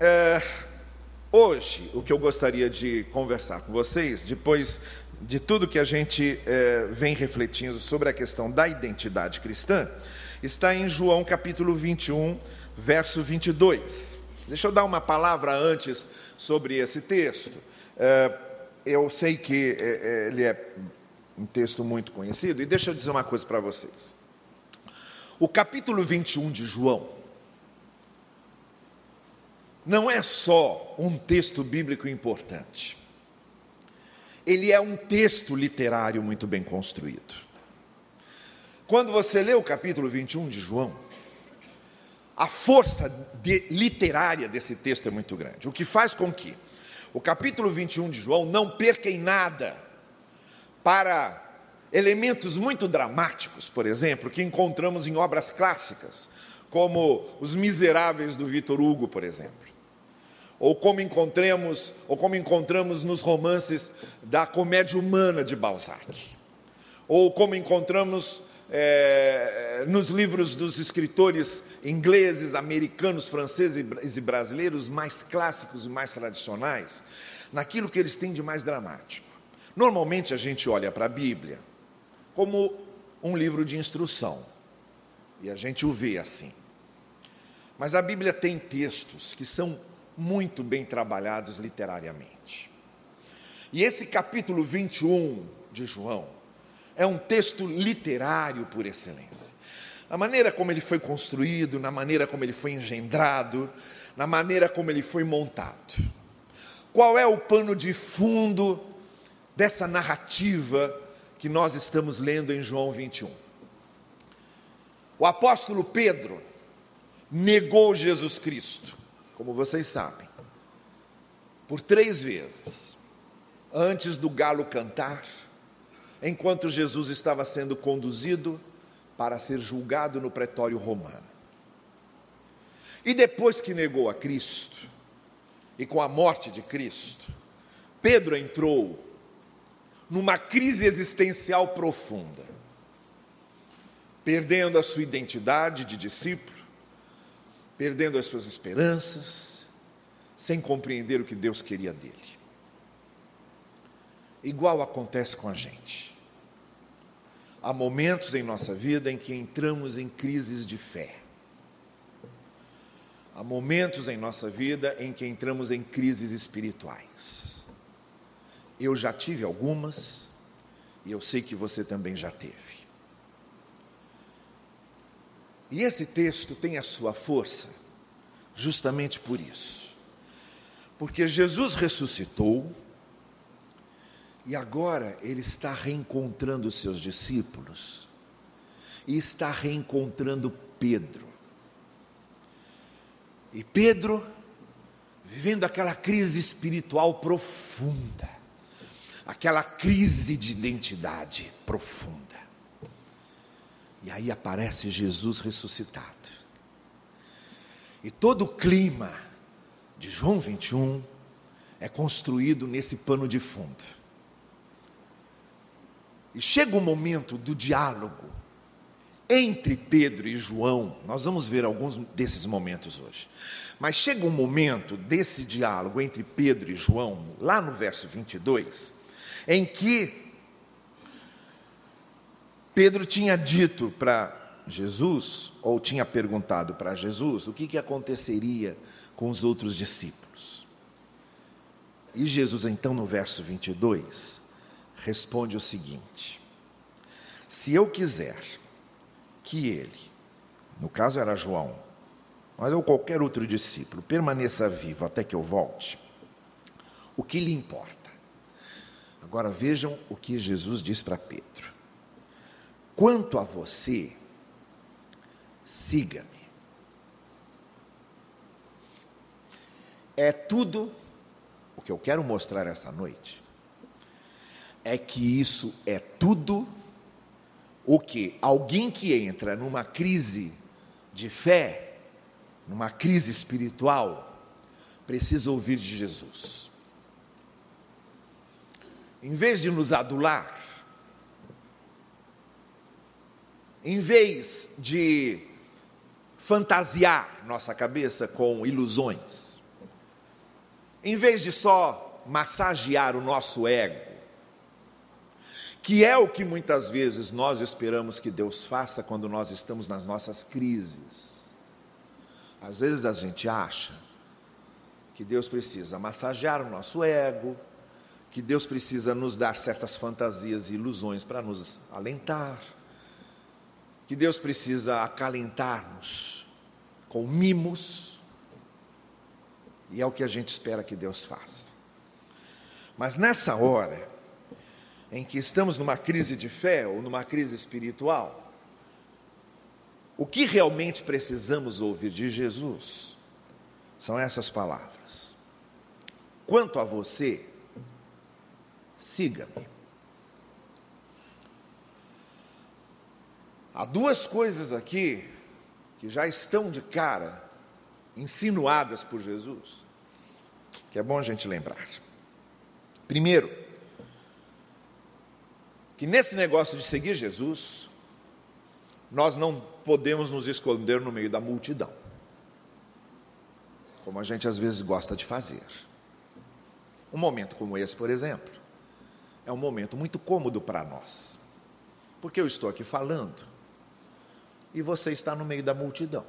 é, hoje o que eu gostaria de conversar com vocês, depois de tudo que a gente é, vem refletindo sobre a questão da identidade cristã, está em João capítulo 21, verso 22. Deixa eu dar uma palavra antes sobre esse texto. É, eu sei que é, é, ele é um texto muito conhecido, e deixa eu dizer uma coisa para vocês. O capítulo 21 de João não é só um texto bíblico importante, ele é um texto literário muito bem construído. Quando você lê o capítulo 21 de João, a força de, literária desse texto é muito grande, o que faz com que o capítulo 21 de João não perca em nada para elementos muito dramáticos, por exemplo, que encontramos em obras clássicas, como Os Miseráveis do Vitor Hugo, por exemplo. Ou como encontramos, ou como encontramos nos romances da comédia humana de Balzac. Ou como encontramos é, nos livros dos escritores ingleses, americanos, franceses e brasileiros mais clássicos e mais tradicionais, naquilo que eles têm de mais dramático. Normalmente a gente olha para a Bíblia como um livro de instrução, e a gente o vê assim. Mas a Bíblia tem textos que são muito bem trabalhados literariamente. E esse capítulo 21 de João é um texto literário por excelência. Na maneira como ele foi construído, na maneira como ele foi engendrado, na maneira como ele foi montado. Qual é o pano de fundo dessa narrativa que nós estamos lendo em João 21? O apóstolo Pedro negou Jesus Cristo, como vocês sabem, por três vezes, antes do galo cantar, enquanto Jesus estava sendo conduzido para ser julgado no pretório romano. E depois que negou a Cristo, e com a morte de Cristo, Pedro entrou numa crise existencial profunda, perdendo a sua identidade de discípulo, perdendo as suas esperanças, sem compreender o que Deus queria dele. Igual acontece com a gente. Há momentos em nossa vida em que entramos em crises de fé. Há momentos em nossa vida em que entramos em crises espirituais. Eu já tive algumas e eu sei que você também já teve. E esse texto tem a sua força justamente por isso. Porque Jesus ressuscitou e agora ele está reencontrando os seus discípulos e está reencontrando Pedro. E Pedro, vivendo aquela crise espiritual profunda, aquela crise de identidade profunda. E aí aparece Jesus ressuscitado. E todo o clima de João 21 é construído nesse pano de fundo. E chega o momento do diálogo entre Pedro e João, nós vamos ver alguns desses momentos hoje. Mas chega um momento desse diálogo entre Pedro e João, lá no verso 22, em que Pedro tinha dito para Jesus, ou tinha perguntado para Jesus, o que, que aconteceria com os outros discípulos. E Jesus, então, no verso 22, responde o seguinte: Se eu quiser que ele, no caso era João, mas ou qualquer outro discípulo, permaneça vivo até que eu volte, o que lhe importa? Agora vejam o que Jesus diz para Pedro: quanto a você, siga-me. É tudo o que eu quero mostrar essa noite. É que isso é tudo o que alguém que entra numa crise de fé, numa crise espiritual, precisa ouvir de Jesus. Em vez de nos adular, em vez de fantasiar nossa cabeça com ilusões, em vez de só massagear o nosso ego, que é o que muitas vezes nós esperamos que Deus faça quando nós estamos nas nossas crises. Às vezes a gente acha que Deus precisa massagear o nosso ego, que Deus precisa nos dar certas fantasias e ilusões para nos alentar, que Deus precisa acalentar-nos com mimos, e é o que a gente espera que Deus faça. Mas nessa hora, em que estamos numa crise de fé ou numa crise espiritual, o que realmente precisamos ouvir de Jesus são essas palavras. Quanto a você, siga-me. Há duas coisas aqui que já estão de cara insinuadas por Jesus, que é bom a gente lembrar. Primeiro, que nesse negócio de seguir Jesus, nós não podemos nos esconder no meio da multidão, como a gente às vezes gosta de fazer. Um momento como esse, por exemplo, é um momento muito cômodo para nós, porque eu estou aqui falando e você está no meio da multidão.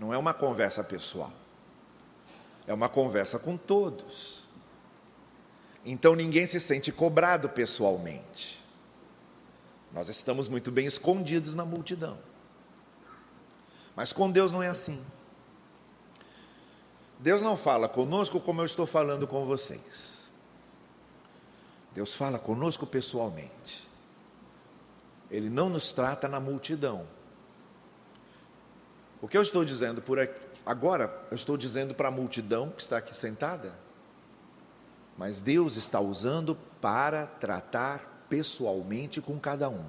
Não é uma conversa pessoal, é uma conversa com todos. Então ninguém se sente cobrado pessoalmente. Nós estamos muito bem escondidos na multidão. Mas com Deus não é assim. Deus não fala conosco como eu estou falando com vocês. Deus fala conosco pessoalmente. Ele não nos trata na multidão. O que eu estou dizendo por aqui, agora, eu estou dizendo para a multidão que está aqui sentada, mas Deus está usando para tratar pessoalmente com cada um.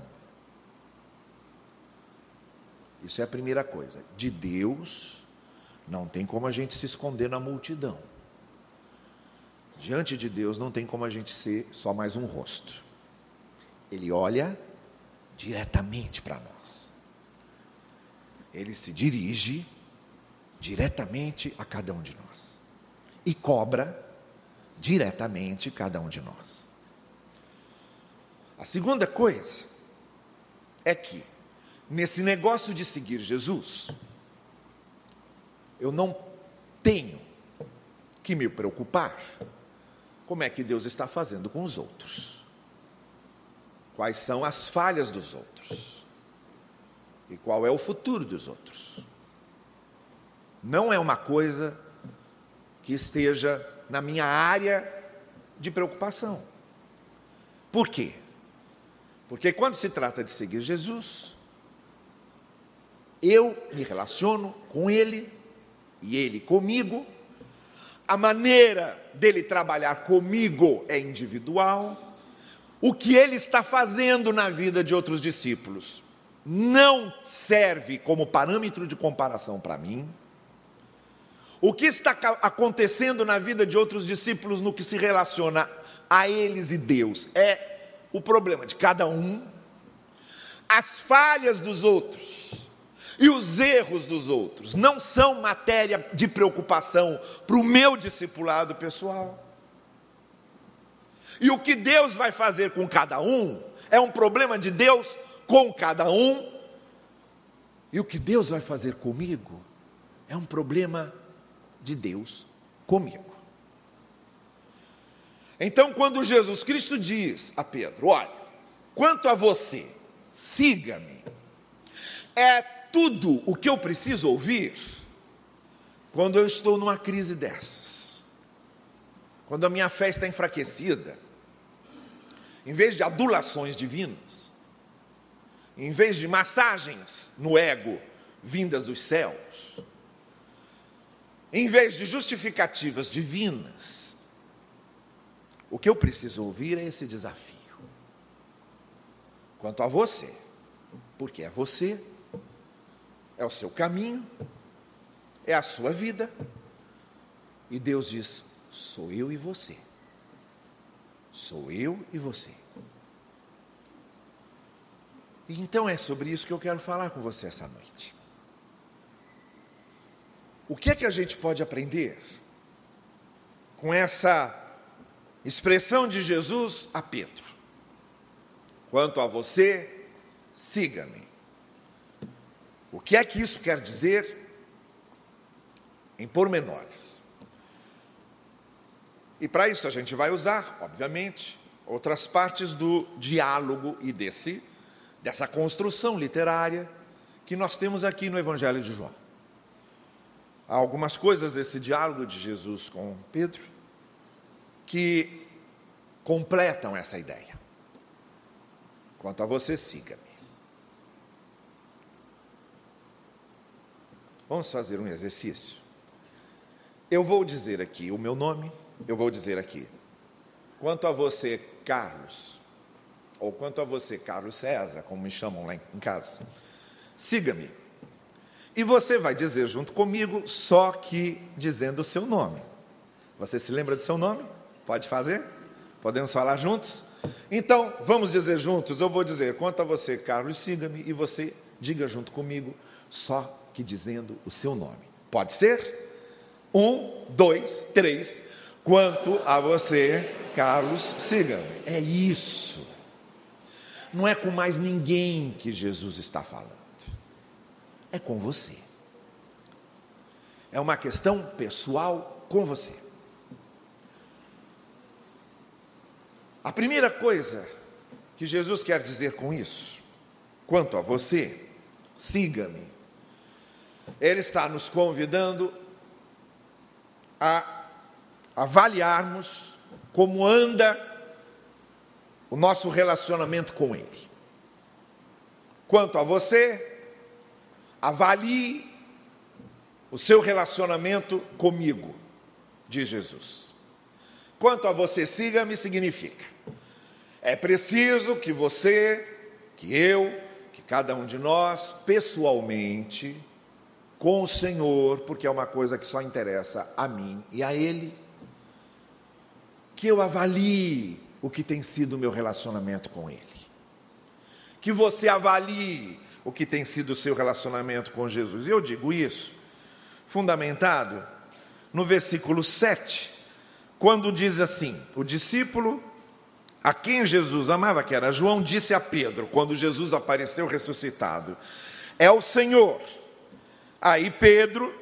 Isso é a primeira coisa. De Deus, não tem como a gente se esconder na multidão. Diante de Deus, não tem como a gente ser só mais um rosto. Ele olha diretamente para nós. Ele se dirige diretamente a cada um de nós e cobra diretamente cada um de nós. A segunda coisa é que, nesse negócio de seguir Jesus, eu não tenho que me preocupar como é que Deus está fazendo com os outros, quais são as falhas dos outros e qual é o futuro dos outros. Não é uma coisa que esteja na minha área de preocupação. Por quê? Porque quando se trata de seguir Jesus, eu me relaciono com Ele e Ele comigo. A maneira dele trabalhar comigo é individual. O que ele está fazendo na vida de outros discípulos não serve como parâmetro de comparação para mim. O que está acontecendo na vida de outros discípulos no que se relaciona a eles e Deus é o problema de cada um, as falhas dos outros e os erros dos outros não são matéria de preocupação para o meu discipulado pessoal. E o que Deus vai fazer com cada um é um problema de Deus com cada um, e o que Deus vai fazer comigo é um problema de Deus comigo. Então, quando Jesus Cristo diz a Pedro: Olha, quanto a você, siga-me, é tudo o que eu preciso ouvir quando eu estou numa crise dessas, quando a minha fé está enfraquecida, em vez de adulações divinas, em vez de massagens no ego vindas dos céus, em vez de justificativas divinas, o que eu preciso ouvir é esse desafio. Quanto a você, porque é você, é o seu caminho, é a sua vida, e Deus diz: sou eu e você. Sou eu e você. Então é sobre isso que eu quero falar com você essa noite. O que é que a gente pode aprender com essa expressão de Jesus a Pedro? Quanto a você, siga-me. O que é que isso quer dizer em pormenores? E para isso a gente vai usar, obviamente, outras partes do diálogo e desse dessa construção literária que nós temos aqui no Evangelho de João. Há algumas coisas desse diálogo de Jesus com Pedro que completam essa ideia. Quanto a você, siga-me. Vamos fazer um exercício. Eu vou dizer aqui o meu nome, eu vou dizer aqui. Quanto a você, Carlos, ou quanto a você, Carlos César, como me chamam lá em casa, siga-me. E você vai dizer junto comigo, só que dizendo o seu nome. Você se lembra do seu nome? Pode fazer? Podemos falar juntos? Então, vamos dizer juntos. Eu vou dizer, quanto a você, Carlos, siga-me, e você diga junto comigo, só que dizendo o seu nome. Pode ser? Um, dois, três. Quanto a você, Carlos, siga-me. É isso. Não é com mais ninguém que Jesus está falando é com você. É uma questão pessoal com você. A primeira coisa que Jesus quer dizer com isso, quanto a você, siga-me. Ele está nos convidando a avaliarmos como anda o nosso relacionamento com Ele. Quanto a você, Avalie o seu relacionamento comigo, diz Jesus. Quanto a você, siga-me, significa: é preciso que você, que eu, que cada um de nós, pessoalmente, com o Senhor, porque é uma coisa que só interessa a mim e a Ele, que eu avalie o que tem sido o meu relacionamento com Ele. Que você avalie o que tem sido o seu relacionamento com Jesus. Eu digo isso fundamentado no versículo 7, quando diz assim: o discípulo a quem Jesus amava, que era João, disse a Pedro, quando Jesus apareceu ressuscitado: É o Senhor. Aí Pedro,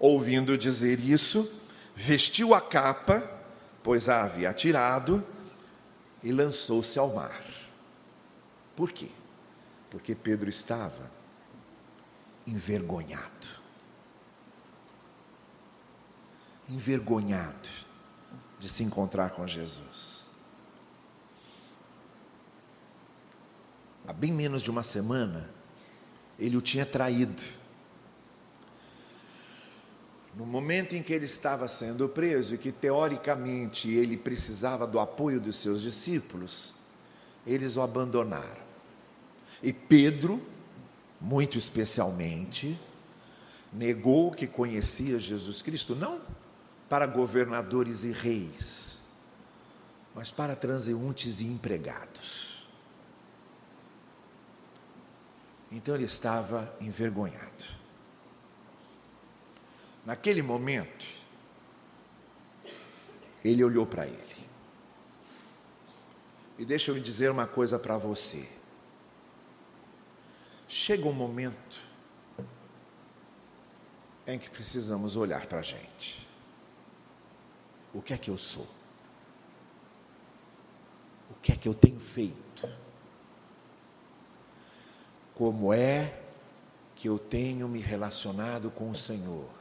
ouvindo dizer isso, vestiu a capa, pois a havia tirado, e lançou-se ao mar. Por quê? porque Pedro estava envergonhado. Envergonhado de se encontrar com Jesus. Há bem menos de uma semana, ele o tinha traído. No momento em que ele estava sendo preso e que teoricamente ele precisava do apoio dos seus discípulos, eles o abandonaram. E Pedro, muito especialmente, negou que conhecia Jesus Cristo, não para governadores e reis, mas para transeuntes e empregados. Então ele estava envergonhado. Naquele momento, ele olhou para ele. E deixa eu dizer uma coisa para você. Chega um momento em que precisamos olhar para a gente. O que é que eu sou? O que é que eu tenho feito? Como é que eu tenho me relacionado com o Senhor?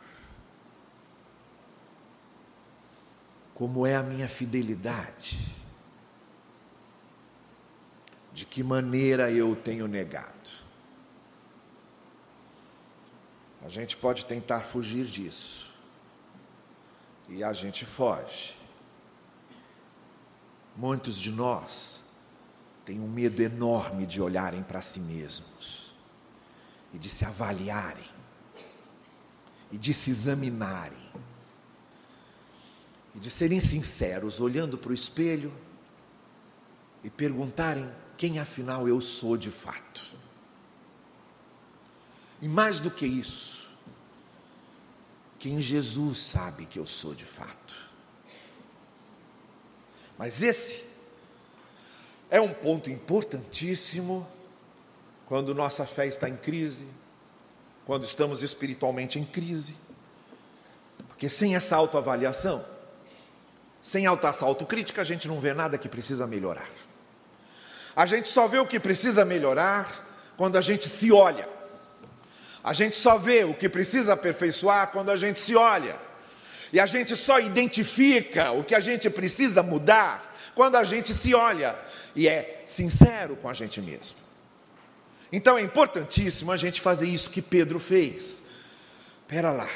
Como é a minha fidelidade? De que maneira eu tenho negado? A gente pode tentar fugir disso. E a gente foge. Muitos de nós têm um medo enorme de olharem para si mesmos e de se avaliarem e de se examinarem e de serem sinceros, olhando para o espelho e perguntarem quem afinal eu sou de fato. E mais do que isso, quem Jesus sabe que eu sou de fato. Mas esse é um ponto importantíssimo quando nossa fé está em crise, quando estamos espiritualmente em crise. Porque sem essa autoavaliação, sem alta autocrítica, a gente não vê nada que precisa melhorar. A gente só vê o que precisa melhorar quando a gente se olha. A gente só vê o que precisa aperfeiçoar quando a gente se olha. E a gente só identifica o que a gente precisa mudar quando a gente se olha e é sincero com a gente mesmo. Então é importantíssimo a gente fazer isso que Pedro fez. Pera lá,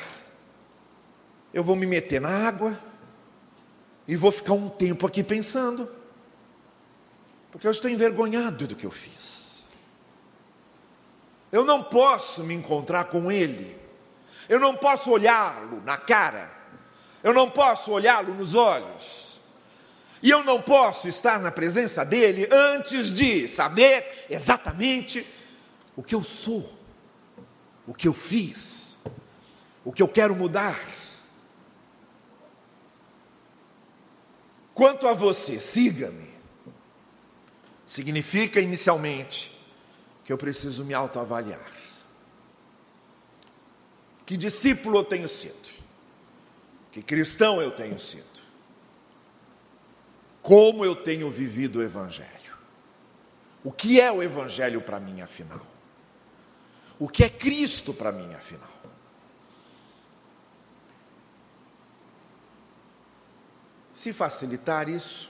eu vou me meter na água e vou ficar um tempo aqui pensando, porque eu estou envergonhado do que eu fiz. Eu não posso me encontrar com Ele, eu não posso olhá-lo na cara, eu não posso olhá-lo nos olhos, e eu não posso estar na presença dele antes de saber exatamente o que eu sou, o que eu fiz, o que eu quero mudar. Quanto a você, siga-me. Significa inicialmente que eu preciso me autoavaliar. Que discípulo eu tenho sido? Que cristão eu tenho sido? Como eu tenho vivido o Evangelho? O que é o Evangelho para mim, afinal? O que é Cristo para mim, afinal? Se facilitar isso,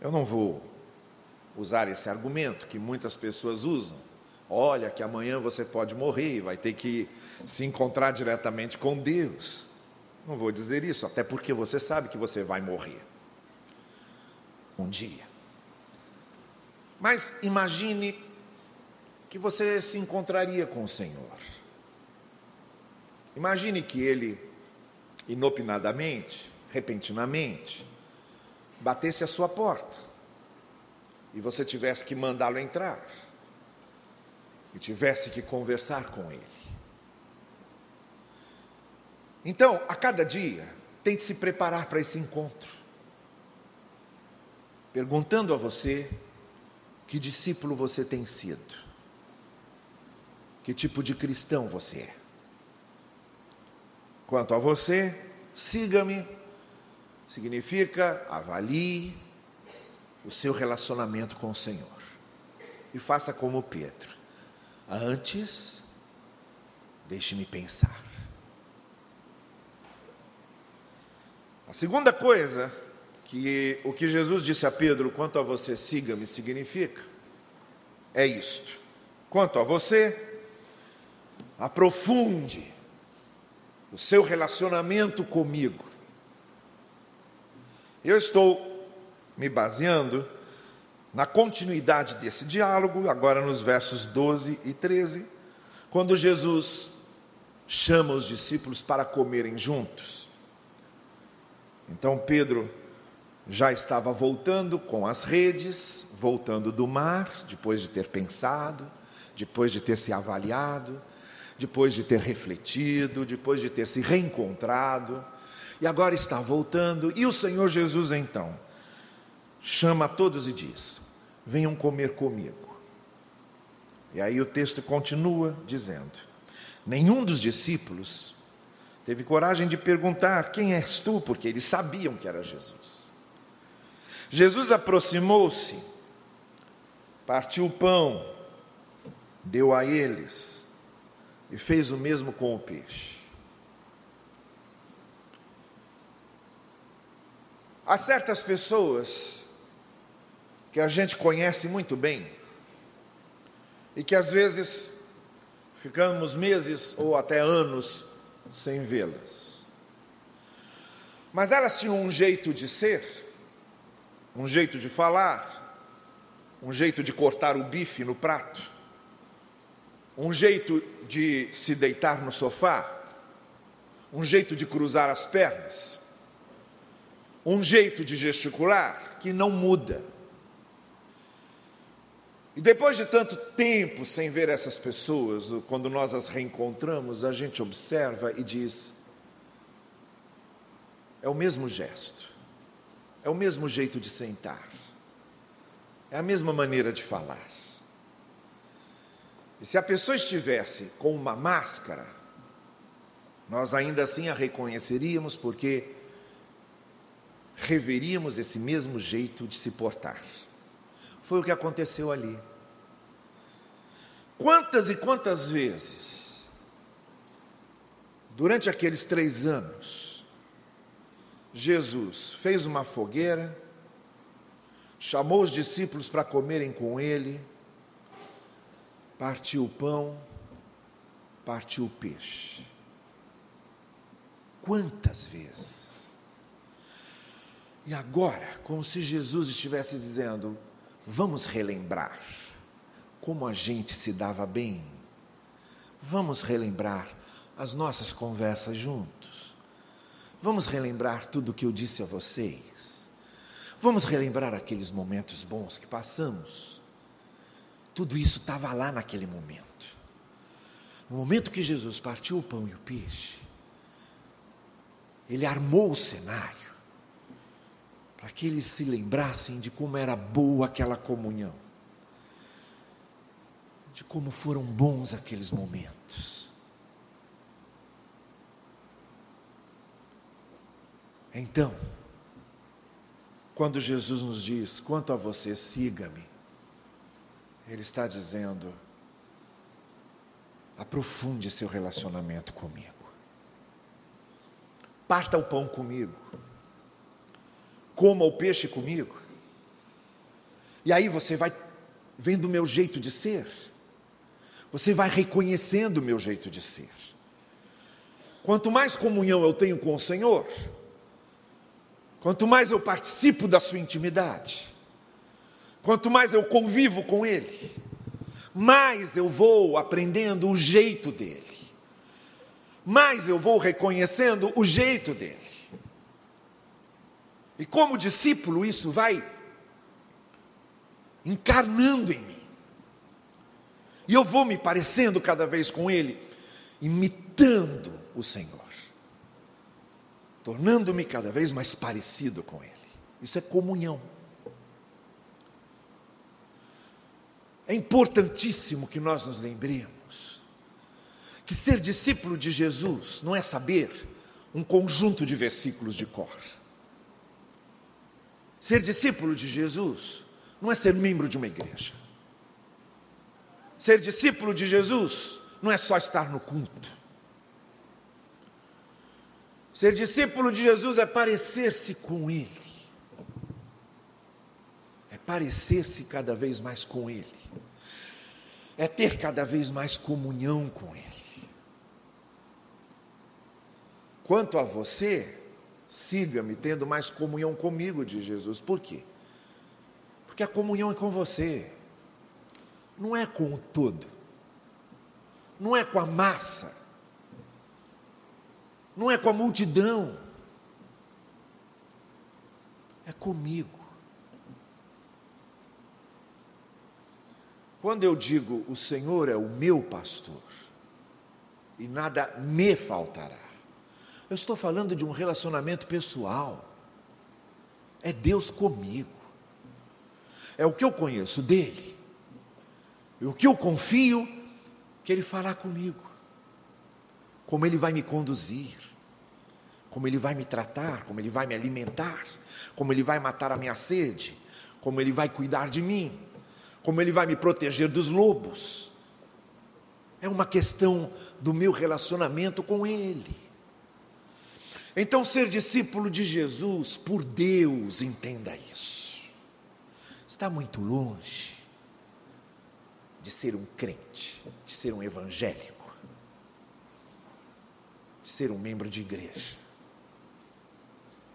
eu não vou usar esse argumento que muitas pessoas usam. Olha, que amanhã você pode morrer e vai ter que se encontrar diretamente com Deus. Não vou dizer isso, até porque você sabe que você vai morrer um dia. Mas imagine que você se encontraria com o Senhor. Imagine que ele, inopinadamente, repentinamente, batesse a sua porta e você tivesse que mandá-lo entrar e tivesse que conversar com ele. Então, a cada dia, tente se preparar para esse encontro, perguntando a você que discípulo você tem sido? Que tipo de cristão você é? Quanto a você, siga-me, significa avalie o seu relacionamento com o Senhor. E faça como Pedro. Antes, deixe-me pensar. A segunda coisa que o que Jesus disse a Pedro, quanto a você, siga-me, significa, é isto. Quanto a você, aprofunde o seu relacionamento comigo. Eu estou me baseando na continuidade desse diálogo, agora nos versos 12 e 13, quando Jesus chama os discípulos para comerem juntos. Então Pedro já estava voltando com as redes, voltando do mar, depois de ter pensado, depois de ter se avaliado, depois de ter refletido, depois de ter se reencontrado, e agora está voltando. E o Senhor Jesus então chama todos e diz: Venham comer comigo. E aí o texto continua dizendo: Nenhum dos discípulos teve coragem de perguntar: Quem és tu? Porque eles sabiam que era Jesus. Jesus aproximou-se, partiu o pão, deu a eles e fez o mesmo com o peixe. Há certas pessoas que a gente conhece muito bem e que às vezes ficamos meses ou até anos sem vê-las. Mas elas tinham um jeito de ser um jeito de falar, um jeito de cortar o bife no prato, um jeito de se deitar no sofá, um jeito de cruzar as pernas, um jeito de gesticular que não muda. E depois de tanto tempo sem ver essas pessoas, quando nós as reencontramos, a gente observa e diz: é o mesmo gesto, é o mesmo jeito de sentar, é a mesma maneira de falar. E se a pessoa estivesse com uma máscara, nós ainda assim a reconheceríamos porque reveríamos esse mesmo jeito de se portar. Foi o que aconteceu ali. Quantas e quantas vezes, durante aqueles três anos, Jesus fez uma fogueira, chamou os discípulos para comerem com ele, partiu o pão, partiu o peixe. Quantas vezes? E agora, como se Jesus estivesse dizendo: vamos relembrar como a gente se dava bem. Vamos relembrar as nossas conversas juntos. Vamos relembrar tudo o que eu disse a vocês. Vamos relembrar aqueles momentos bons que passamos. Tudo isso estava lá naquele momento. No momento que Jesus partiu o pão e o peixe, ele armou o cenário para que eles se lembrassem de como era boa aquela comunhão, de como foram bons aqueles momentos. Então, quando Jesus nos diz: quanto a você, siga-me, Ele está dizendo: aprofunde seu relacionamento comigo. Parta o pão comigo. Coma o peixe comigo. E aí você vai vendo o meu jeito de ser. Você vai reconhecendo o meu jeito de ser. Quanto mais comunhão eu tenho com o Senhor, quanto mais eu participo da sua intimidade, quanto mais eu convivo com Ele, mais eu vou aprendendo o jeito dele mais eu vou reconhecendo o jeito dele. E como discípulo, isso vai encarnando em mim. E eu vou me parecendo cada vez com ele, imitando o Senhor, tornando-me cada vez mais parecido com ele. Isso é comunhão. É importantíssimo que nós nos lembremos que ser discípulo de Jesus não é saber um conjunto de versículos de cor. Ser discípulo de Jesus não é ser membro de uma igreja. Ser discípulo de Jesus não é só estar no culto. Ser discípulo de Jesus é parecer-se com Ele. É parecer-se cada vez mais com Ele. É ter cada vez mais comunhão com Ele. Quanto a você, siga-me tendo mais comunhão comigo, de Jesus. Por quê? Porque a comunhão é com você, não é com o todo, não é com a massa, não é com a multidão, é comigo. Quando eu digo o Senhor é o meu pastor e nada me faltará, eu estou falando de um relacionamento pessoal. É Deus comigo. É o que eu conheço dele. E o que eu confio que ele fará comigo. Como ele vai me conduzir. Como ele vai me tratar, como ele vai me alimentar, como ele vai matar a minha sede, como ele vai cuidar de mim, como ele vai me proteger dos lobos. É uma questão do meu relacionamento com ele. Então, ser discípulo de Jesus, por Deus, entenda isso, está muito longe de ser um crente, de ser um evangélico, de ser um membro de igreja.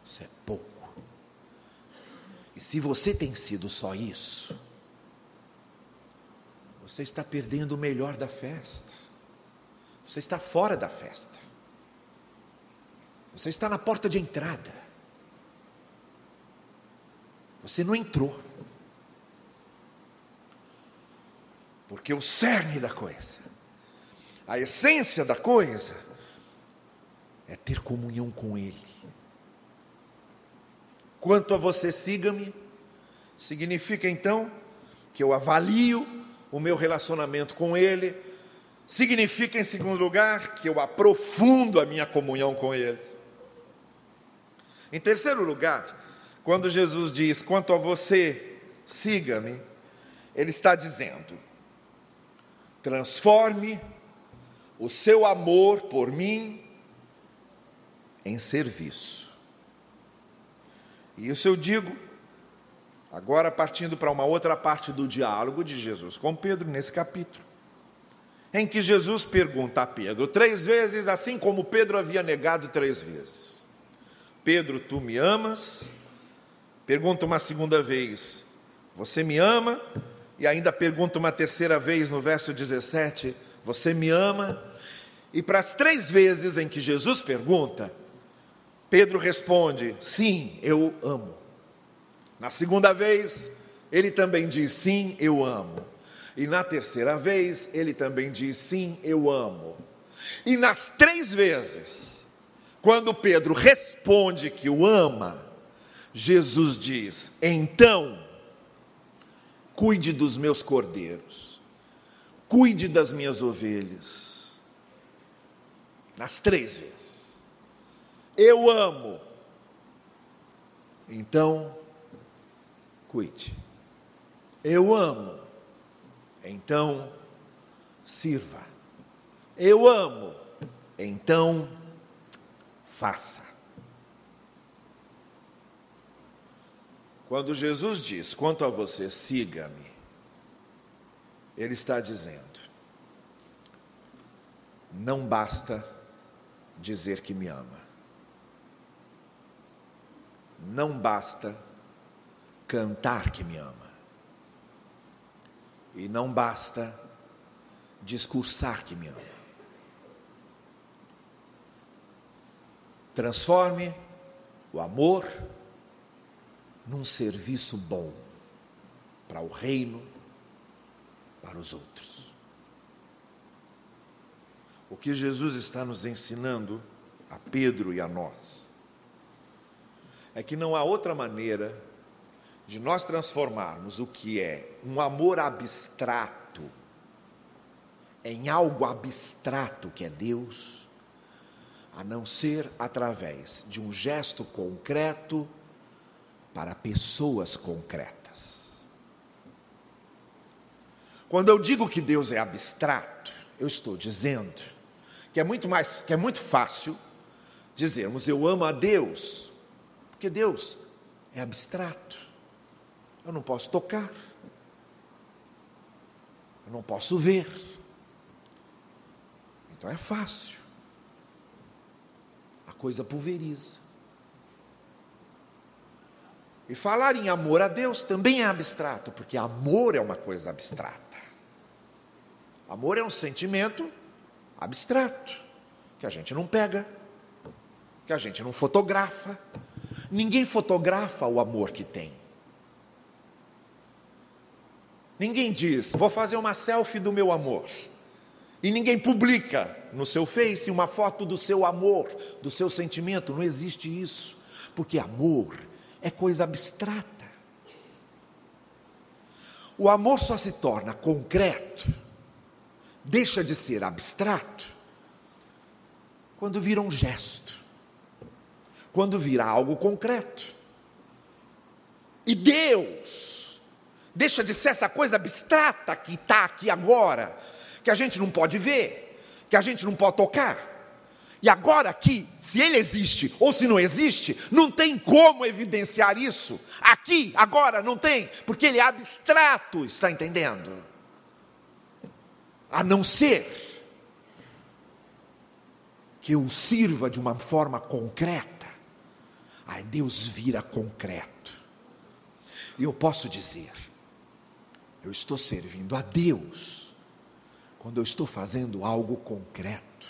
Isso é pouco. E se você tem sido só isso, você está perdendo o melhor da festa. Você está fora da festa. Você está na porta de entrada. Você não entrou. Porque o cerne da coisa, a essência da coisa, é ter comunhão com Ele. Quanto a você, siga-me, significa então que eu avalio o meu relacionamento com Ele, significa, em segundo lugar, que eu aprofundo a minha comunhão com Ele. Em terceiro lugar, quando Jesus diz: quanto a você, siga-me, Ele está dizendo: transforme o seu amor por mim em serviço. E isso eu digo, agora partindo para uma outra parte do diálogo de Jesus com Pedro nesse capítulo, em que Jesus pergunta a Pedro três vezes, assim como Pedro havia negado três vezes: Pedro, tu me amas? Pergunta uma segunda vez: Você me ama? E ainda pergunta uma terceira vez no verso 17: Você me ama? E para as três vezes em que Jesus pergunta, Pedro responde: Sim, eu amo. Na segunda vez, ele também diz: Sim, eu amo. E na terceira vez, ele também diz: Sim, eu amo. E nas três vezes, quando Pedro responde que o ama, Jesus diz: então, cuide dos meus cordeiros, cuide das minhas ovelhas. Nas três vezes. Eu amo. Então, cuide. Eu amo. Então, sirva. Eu amo. Então, faça. Quando Jesus diz: quanto a você, siga-me, Ele está dizendo: não basta dizer que me ama, não basta cantar que me ama, e não basta discursar que me ama. Transforme o amor num serviço bom para o reino, para os outros. O que Jesus está nos ensinando a Pedro e a nós é que não há outra maneira de nós transformarmos o que é um amor abstrato em algo abstrato que é Deus, a não ser através de um gesto concreto para pessoas concretas. Quando eu digo que Deus é abstrato, eu estou dizendo que é muito mais, que é muito fácil dizermos eu amo a Deus, porque Deus é abstrato. Eu não posso tocar. Eu não posso ver. Então é fácil. A coisa pulveriza. E falar em amor a Deus também é abstrato, porque amor é uma coisa abstrata. Amor é um sentimento abstrato, que a gente não pega, que a gente não fotografa. Ninguém fotografa o amor que tem. Ninguém diz, vou fazer uma selfie do meu amor. E ninguém publica no seu Face uma foto do seu amor, do seu sentimento. Não existe isso. Porque amor é coisa abstrata. O amor só se torna concreto, deixa de ser abstrato, quando vira um gesto, quando vira algo concreto. E Deus deixa de ser essa coisa abstrata que está aqui agora, que a gente não pode ver, que a gente não pode tocar e agora aqui, se ele existe ou se não existe, não tem como evidenciar isso. Aqui, agora, não tem, porque ele é abstrato, está entendendo? A não ser que eu sirva de uma forma concreta, aí Deus vira concreto. E eu posso dizer, eu estou servindo a Deus quando eu estou fazendo algo concreto.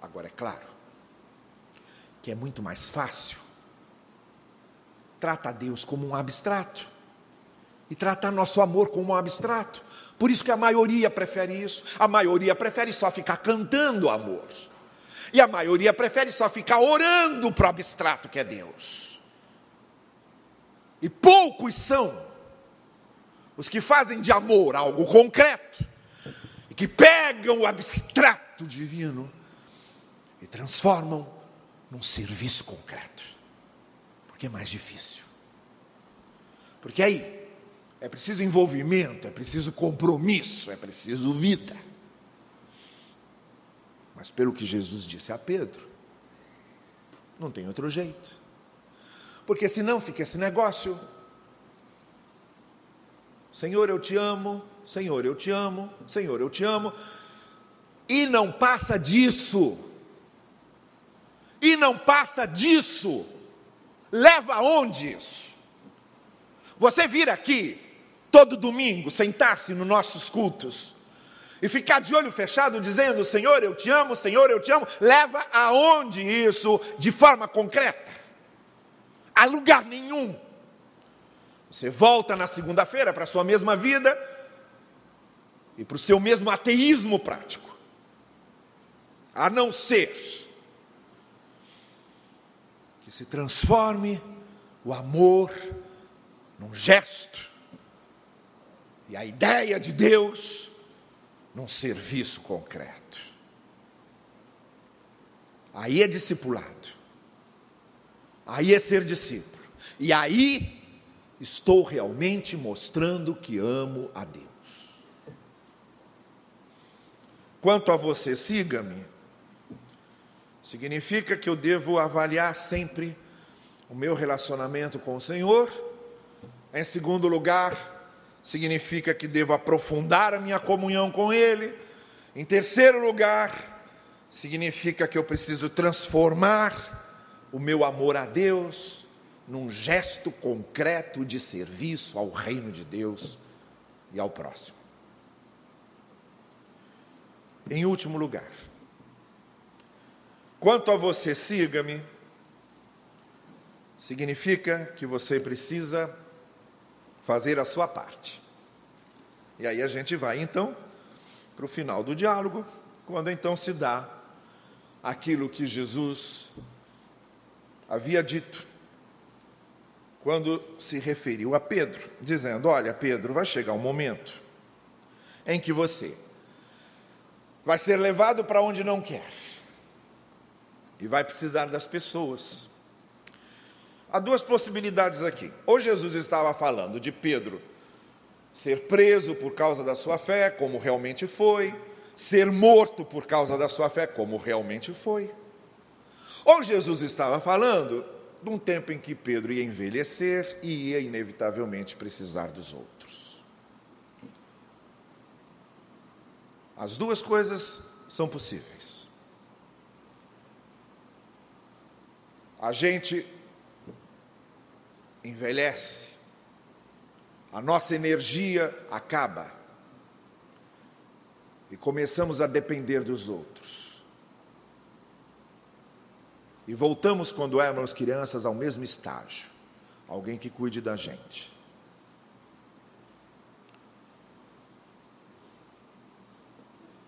Agora, é claro que é muito mais fácil tratar Deus como um abstrato e tratar nosso amor como um abstrato. Por isso que a maioria prefere isso. A maioria prefere só ficar cantando amor. E a maioria prefere só ficar orando para o abstrato que é Deus. E poucos são os que fazem de amor algo concreto e que pegam o abstrato divino e transformam num serviço concreto. Porque é mais difícil. Porque aí é preciso envolvimento, é preciso compromisso, é preciso vida. Mas pelo que Jesus disse a Pedro, não tem outro jeito. Porque senão fica esse negócio. Senhor, eu te amo, Senhor, eu te amo, Senhor, eu te amo. E não passa disso. E não passa disso. Leva aonde isso? Você vir aqui todo domingo, sentar-se nos nossos cultos e ficar de olho fechado dizendo: Senhor, eu te amo, Senhor, eu te amo, leva aonde isso de forma concreta? A lugar nenhum. Você volta na segunda-feira para a sua mesma vida e para o seu mesmo ateísmo prático. A não ser que se transforme o amor num gesto e a ideia de Deus num serviço concreto. Aí é discipulado. Aí é ser discípulo. E aí estou realmente mostrando que amo a Deus. Quanto a você, siga-me. Significa que eu devo avaliar sempre o meu relacionamento com o Senhor. Em segundo lugar, significa que devo aprofundar a minha comunhão com Ele. Em terceiro lugar, significa que eu preciso transformar o meu amor a Deus num gesto concreto de serviço ao reino de Deus e ao próximo. Em último lugar, quanto a você, siga-me, significa que você precisa fazer a sua parte. E aí a gente vai então para o final do diálogo, quando então se dá aquilo que Jesus havia dito, quando se referiu a Pedro, dizendo: Olha, Pedro, vai chegar um momento em que você vai ser levado para onde não quer e vai precisar das pessoas Há duas possibilidades aqui. Ou Jesus estava falando de Pedro ser preso por causa da sua fé, como realmente foi, ser morto por causa da sua fé, como realmente foi. Ou Jesus estava falando de um tempo em que Pedro ia envelhecer e ia inevitavelmente precisar dos outros. As duas coisas são possíveis. A gente envelhece, a nossa energia acaba e começamos a depender dos outros. E voltamos, quando éramos crianças, ao mesmo estágio: alguém que cuide da gente.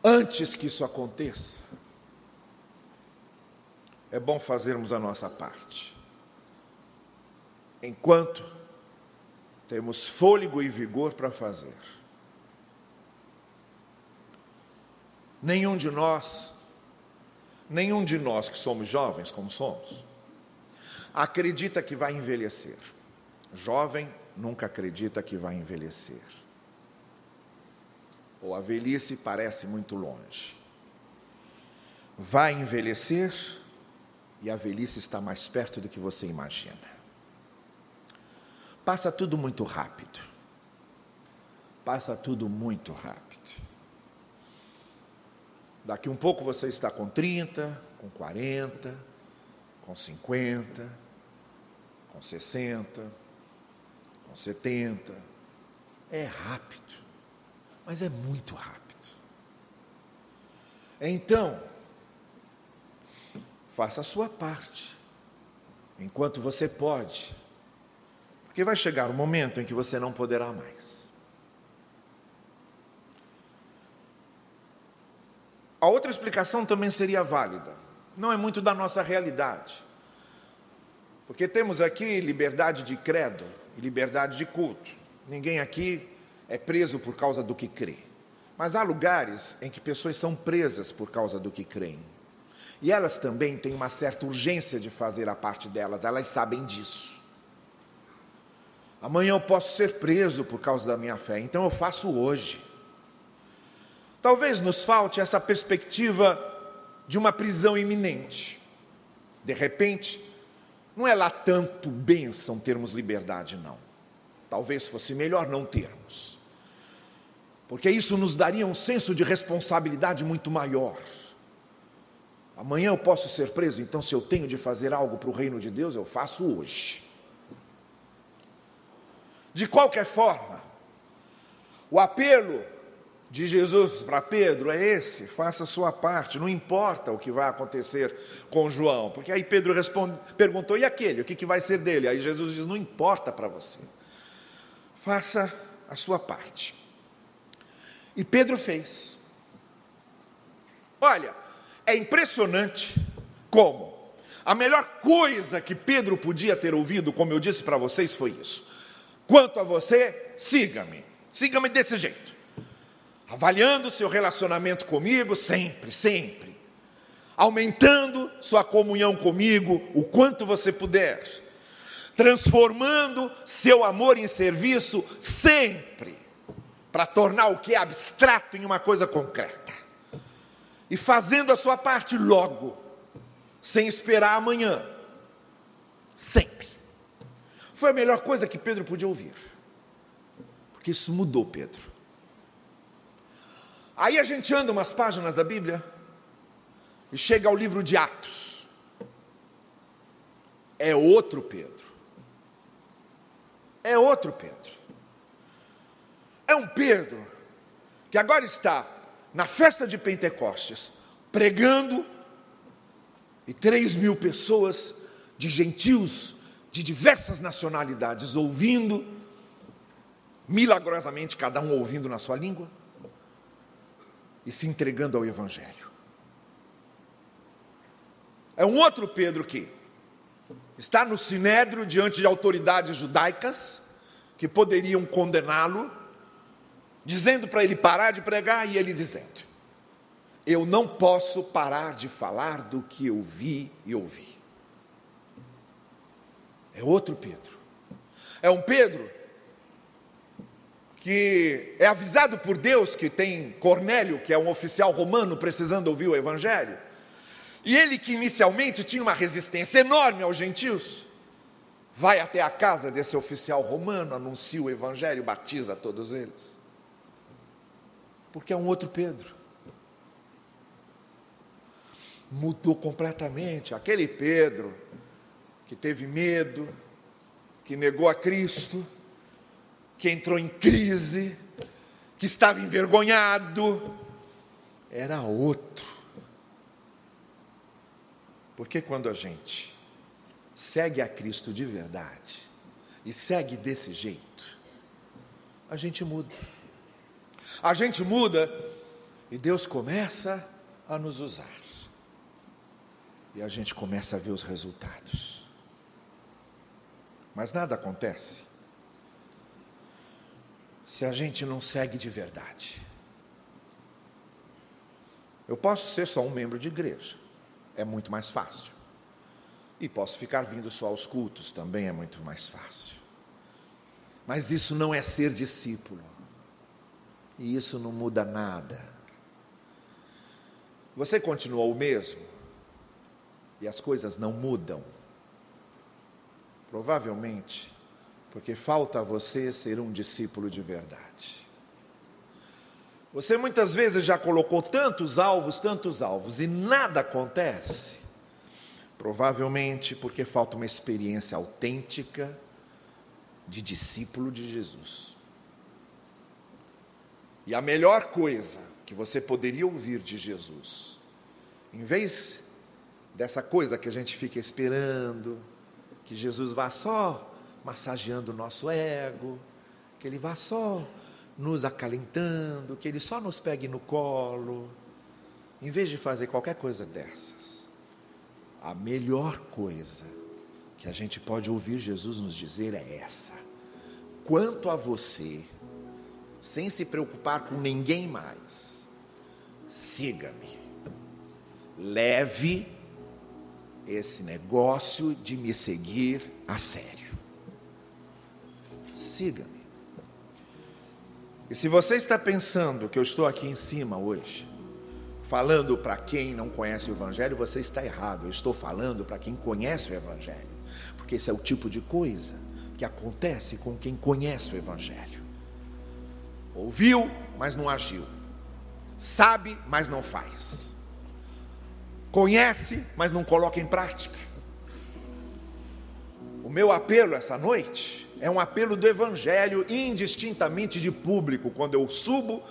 Antes que isso aconteça, é bom fazermos a nossa parte enquanto temos fôlego e vigor para fazer. Nenhum de nós, nenhum de nós que somos jovens, como somos, acredita que vai envelhecer. Jovem nunca acredita que vai envelhecer. Ou a velhice parece muito longe. Vai envelhecer e a velhice está mais perto do que você imagina. Passa tudo muito rápido. Passa tudo muito rápido. Daqui um pouco você está com 30, com 40, com 50, com 60, com 70. É rápido, mas é muito rápido. Então, faça a sua parte, enquanto você pode Porque vai chegar o um momento em que você não poderá mais. A outra explicação também seria válida. Não é muito da nossa realidade. Porque temos aqui liberdade de credo e liberdade de culto. Ninguém aqui é preso por causa do que crê. Mas há lugares em que pessoas são presas por causa do que creem. E elas também têm uma certa urgência de fazer a parte delas, elas sabem disso. Amanhã eu posso ser preso por causa da minha fé, então eu faço hoje. Talvez nos falte essa perspectiva de uma prisão iminente. De repente, não é lá tanto bênção termos liberdade, não. Talvez fosse melhor não termos, porque isso nos daria um senso de responsabilidade muito maior. Amanhã eu posso ser preso, então se eu tenho de fazer algo para o reino de Deus, eu faço hoje. De qualquer forma, o apelo de Jesus para Pedro é esse: faça a sua parte, não importa o que vai acontecer com João. Porque aí Pedro responde, perguntou: e aquele? O que, que vai ser dele? Aí Jesus diz: não importa para você, faça a sua parte. E Pedro fez. Olha, é impressionante como a melhor coisa que Pedro podia ter ouvido, como eu disse para vocês, foi isso. Quanto a você, siga-me, siga-me desse jeito avaliando seu relacionamento comigo sempre, sempre, aumentando sua comunhão comigo o quanto você puder, transformando seu amor em serviço sempre, para tornar o que é abstrato em uma coisa concreta, e fazendo a sua parte logo, sem esperar amanhã, sempre. Foi a melhor coisa que Pedro podia ouvir, porque isso mudou Pedro. Aí a gente anda umas páginas da Bíblia e chega ao livro de Atos. É outro Pedro. É outro Pedro. É um Pedro que agora está na festa de Pentecostes, pregando, e três mil pessoas de gentios de diversas nacionalidades ouvindo, milagrosamente cada um ouvindo na sua língua e se entregando ao Evangelho. É um outro Pedro que está no sinédrio diante de autoridades judaicas que poderiam condená-lo, dizendo para ele parar de pregar e ele dizendo: Eu não posso parar de falar do que eu vi e ouvi. É outro Pedro. É um Pedro que é avisado por Deus que tem Cornélio, que é um oficial romano, precisando ouvir o Evangelho. E ele, que inicialmente tinha uma resistência enorme aos gentios, vai até a casa desse oficial romano, anuncia o Evangelho, batiza todos eles. Porque é um outro Pedro. Mudou completamente. Aquele Pedro que teve medo, que negou a Cristo, que entrou em crise, que estava envergonhado, era outro. Porque quando a gente segue a Cristo de verdade e segue desse jeito, a gente muda. A gente muda e Deus começa a nos usar. E a gente começa a ver os resultados. Mas nada acontece se a gente não segue de verdade. Eu posso ser só um membro de igreja, é muito mais fácil. E posso ficar vindo só aos cultos, também é muito mais fácil. Mas isso não é ser discípulo. E isso não muda nada. Você continua o mesmo e as coisas não mudam. Provavelmente porque falta a você ser um discípulo de verdade. Você muitas vezes já colocou tantos alvos, tantos alvos, e nada acontece. Provavelmente porque falta uma experiência autêntica de discípulo de Jesus. E a melhor coisa que você poderia ouvir de Jesus, em vez dessa coisa que a gente fica esperando, que Jesus vá só massageando o nosso ego, que Ele vá só nos acalentando, que Ele só nos pegue no colo, em vez de fazer qualquer coisa dessas. A melhor coisa que a gente pode ouvir Jesus nos dizer é essa: quanto a você, sem se preocupar com ninguém mais, siga-me, leve esse negócio de me seguir a sério. Siga-me. E se você está pensando que eu estou aqui em cima hoje, falando para quem não conhece o Evangelho, você está errado. Eu estou falando para quem conhece o Evangelho, porque esse é o tipo de coisa que acontece com quem conhece o Evangelho. Ouviu, mas não agiu. Sabe, mas não faz. Conhece, mas não coloca em prática. O meu apelo essa noite é um apelo do Evangelho, indistintamente de público. Quando eu subo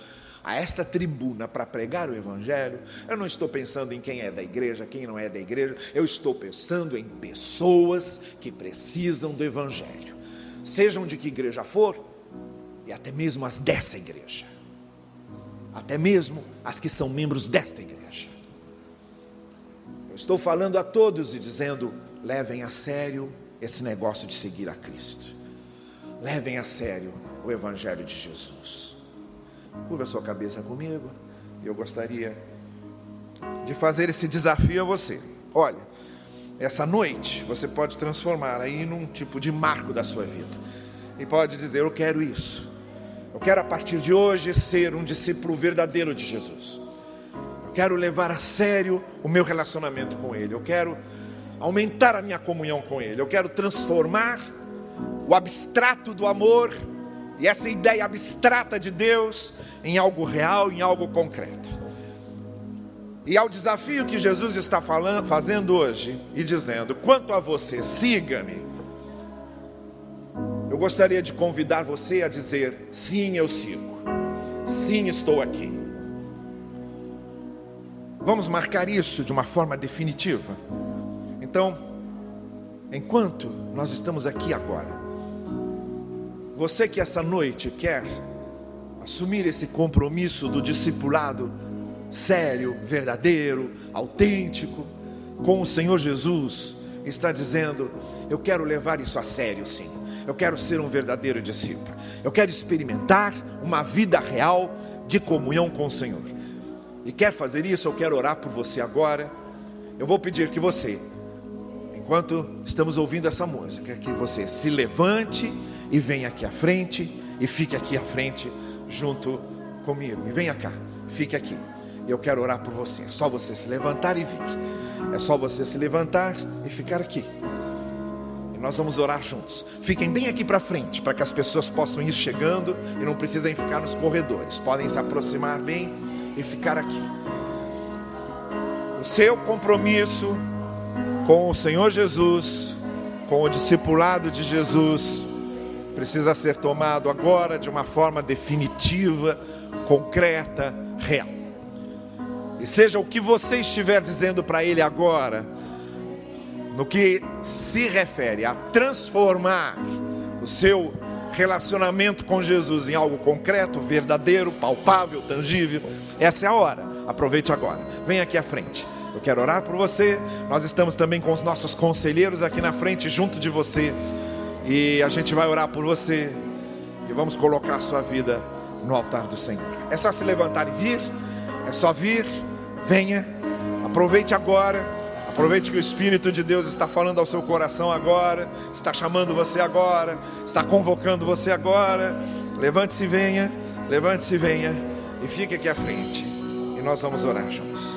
a esta tribuna para pregar o Evangelho, eu não estou pensando em quem é da igreja, quem não é da igreja, eu estou pensando em pessoas que precisam do Evangelho, sejam de que igreja for, e até mesmo as dessa igreja, até mesmo as que são membros desta igreja. Eu estou falando a todos e dizendo: levem a sério esse negócio de seguir a Cristo levem a sério o Evangelho de Jesus. Curva sua cabeça comigo. Eu gostaria de fazer esse desafio a você. Olha, essa noite você pode transformar aí num tipo de marco da sua vida. E pode dizer: Eu quero isso. Eu quero a partir de hoje ser um discípulo verdadeiro de Jesus. Eu quero levar a sério o meu relacionamento com Ele. Eu quero aumentar a minha comunhão com Ele. Eu quero transformar o abstrato do amor e essa ideia abstrata de Deus em algo real, em algo concreto. E ao desafio que Jesus está falando, fazendo hoje e dizendo: quanto a você, siga-me. Eu gostaria de convidar você a dizer: sim, eu sigo. Sim, estou aqui. Vamos marcar isso de uma forma definitiva. Então, enquanto nós estamos aqui agora, você que essa noite quer assumir esse compromisso do discipulado sério, verdadeiro, autêntico, com o Senhor Jesus, está dizendo: Eu quero levar isso a sério, sim. Eu quero ser um verdadeiro discípulo. Eu quero experimentar uma vida real de comunhão com o Senhor. E quer fazer isso? Eu quero orar por você agora. Eu vou pedir que você, enquanto estamos ouvindo essa música, que você se levante e venha aqui à frente e fique aqui à frente junto comigo. E venha cá, fique aqui. Eu quero orar por você. É só você se levantar e vir. É só você se levantar e ficar aqui. E nós vamos orar juntos. Fiquem bem aqui para frente, para que as pessoas possam ir chegando e não precisem ficar nos corredores. Podem se aproximar bem e ficar aqui. O seu compromisso com o Senhor Jesus, com o discipulado de Jesus, precisa ser tomado agora de uma forma definitiva, concreta, real. E seja o que você estiver dizendo para ele agora, no que se refere a transformar o seu relacionamento com Jesus em algo concreto, verdadeiro, palpável, tangível, essa é a hora. Aproveite agora. Venha aqui à frente. Eu quero orar por você. Nós estamos também com os nossos conselheiros aqui na frente, junto de você. E a gente vai orar por você. E vamos colocar a sua vida no altar do Senhor. É só se levantar e vir. É só vir. Venha. Aproveite agora. Aproveite que o Espírito de Deus está falando ao seu coração agora. Está chamando você agora. Está convocando você agora. Levante-se e venha. Levante-se e venha. E fique aqui à frente. E nós vamos orar juntos.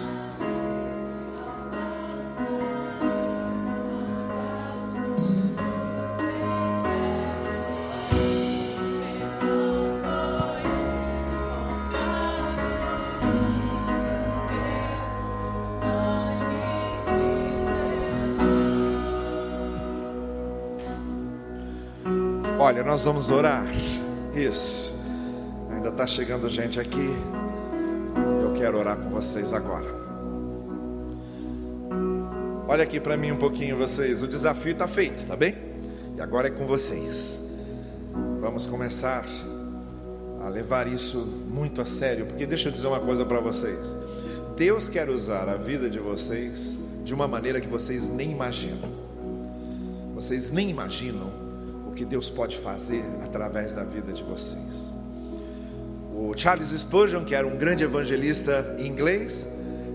Olha, nós vamos orar. Isso. Ainda está chegando gente aqui. Eu quero orar com vocês agora. Olha aqui para mim um pouquinho, vocês. O desafio está feito, tá bem? E agora é com vocês. Vamos começar a levar isso muito a sério, porque deixa eu dizer uma coisa para vocês. Deus quer usar a vida de vocês de uma maneira que vocês nem imaginam. Vocês nem imaginam o que Deus pode fazer através da vida de vocês. O Charles Spurgeon, que era um grande evangelista inglês,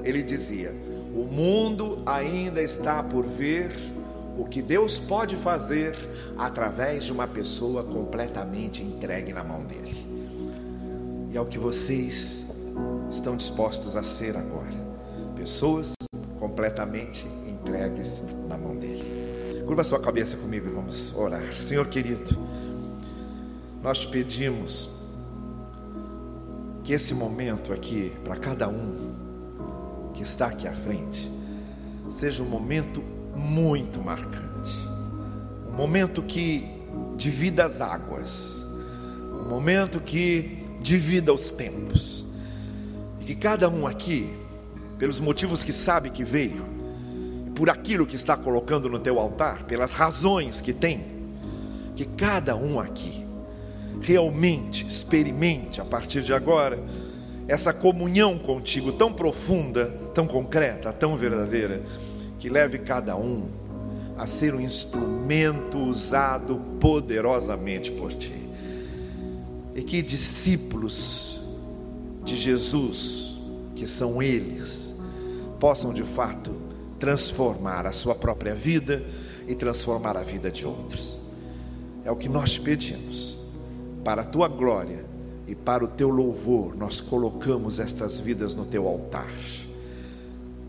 ele dizia: O mundo ainda está por ver o que Deus pode fazer através de uma pessoa completamente entregue na mão dele. E é o que vocês estão dispostos a ser agora. Pessoas completamente entregues na mão dele. Curva sua cabeça comigo e vamos orar. Senhor querido, nós te pedimos que esse momento aqui, para cada um que está aqui à frente, seja um momento muito marcante. Um momento que divida as águas. Um momento que divida os tempos. E que cada um aqui, pelos motivos que sabe que veio, por aquilo que está colocando no teu altar, pelas razões que tem, que cada um aqui realmente experimente a partir de agora essa comunhão contigo tão profunda, tão concreta, tão verdadeira que leve cada um a ser um instrumento usado poderosamente por ti. E que discípulos de Jesus, que são eles, possam de fato transformar a sua própria vida e transformar a vida de outros. É o que nós te pedimos, para a tua glória e para o teu louvor, nós colocamos estas vidas no teu altar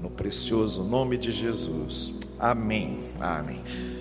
no precioso nome de Jesus. Amém. Amém.